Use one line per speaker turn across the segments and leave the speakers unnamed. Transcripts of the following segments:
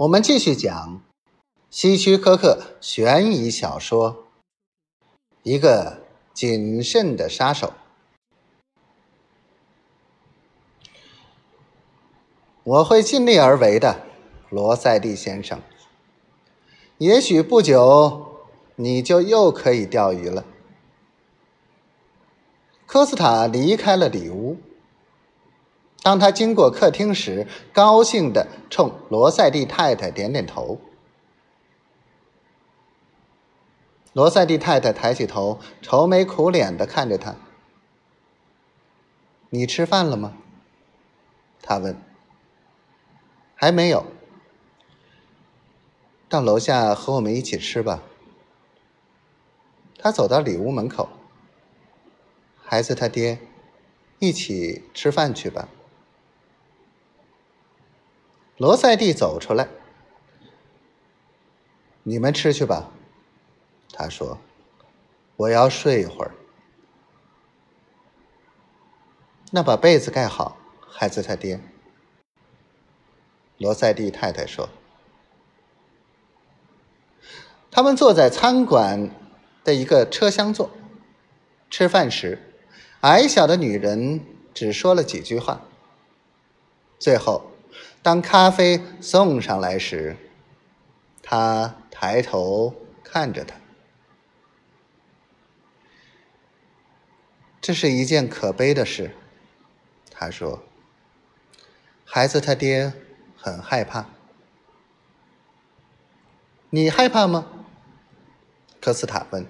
我们继续讲希区柯克悬疑小说《一个谨慎的杀手》。我会尽力而为的，罗塞蒂先生。也许不久你就又可以钓鱼了。科斯塔离开了里屋。当他经过客厅时，高兴地冲罗塞蒂太太点点头。罗塞蒂太太抬起头，愁眉苦脸地看着他。“你吃饭了吗？”他问。“还没有。”“到楼下和我们一起吃吧。”他走到里屋门口。“孩子他爹，一起吃饭去吧。”罗塞蒂走出来，你们吃去吧。他说：“我要睡一会儿。”那把被子盖好，孩子他爹。罗塞蒂太太说：“他们坐在餐馆的一个车厢座，吃饭时，矮小的女人只说了几句话，最后。”当咖啡送上来时，他抬头看着他。这是一件可悲的事，他说。孩子他爹很害怕。你害怕吗？科斯塔问。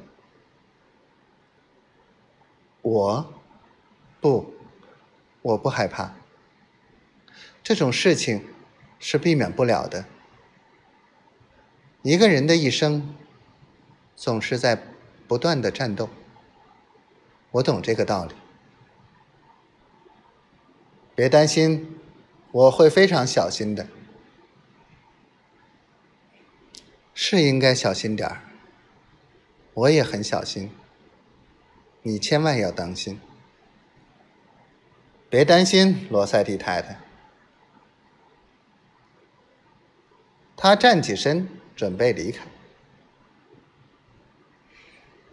我，不，我不害怕。这种事情是避免不了的。一个人的一生总是在不断的战斗。我懂这个道理。别担心，我会非常小心的。是应该小心点儿。我也很小心。你千万要当心。别担心，罗塞蒂太太。他站起身，准备离开。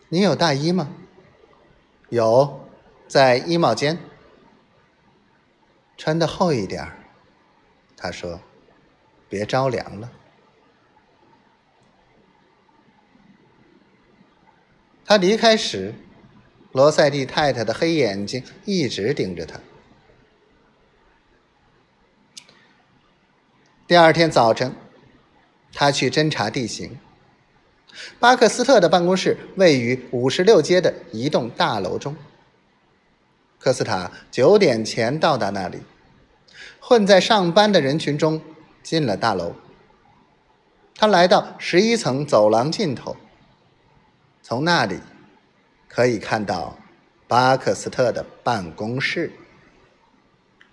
你有大衣吗？有，在衣帽间。穿的厚一点他说：“别着凉了。”他离开时，罗塞蒂太太的黑眼睛一直盯着他。第二天早晨。他去侦查地形。巴克斯特的办公室位于五十六街的一栋大楼中。科斯塔九点前到达那里，混在上班的人群中进了大楼。他来到十一层走廊尽头，从那里可以看到巴克斯特的办公室。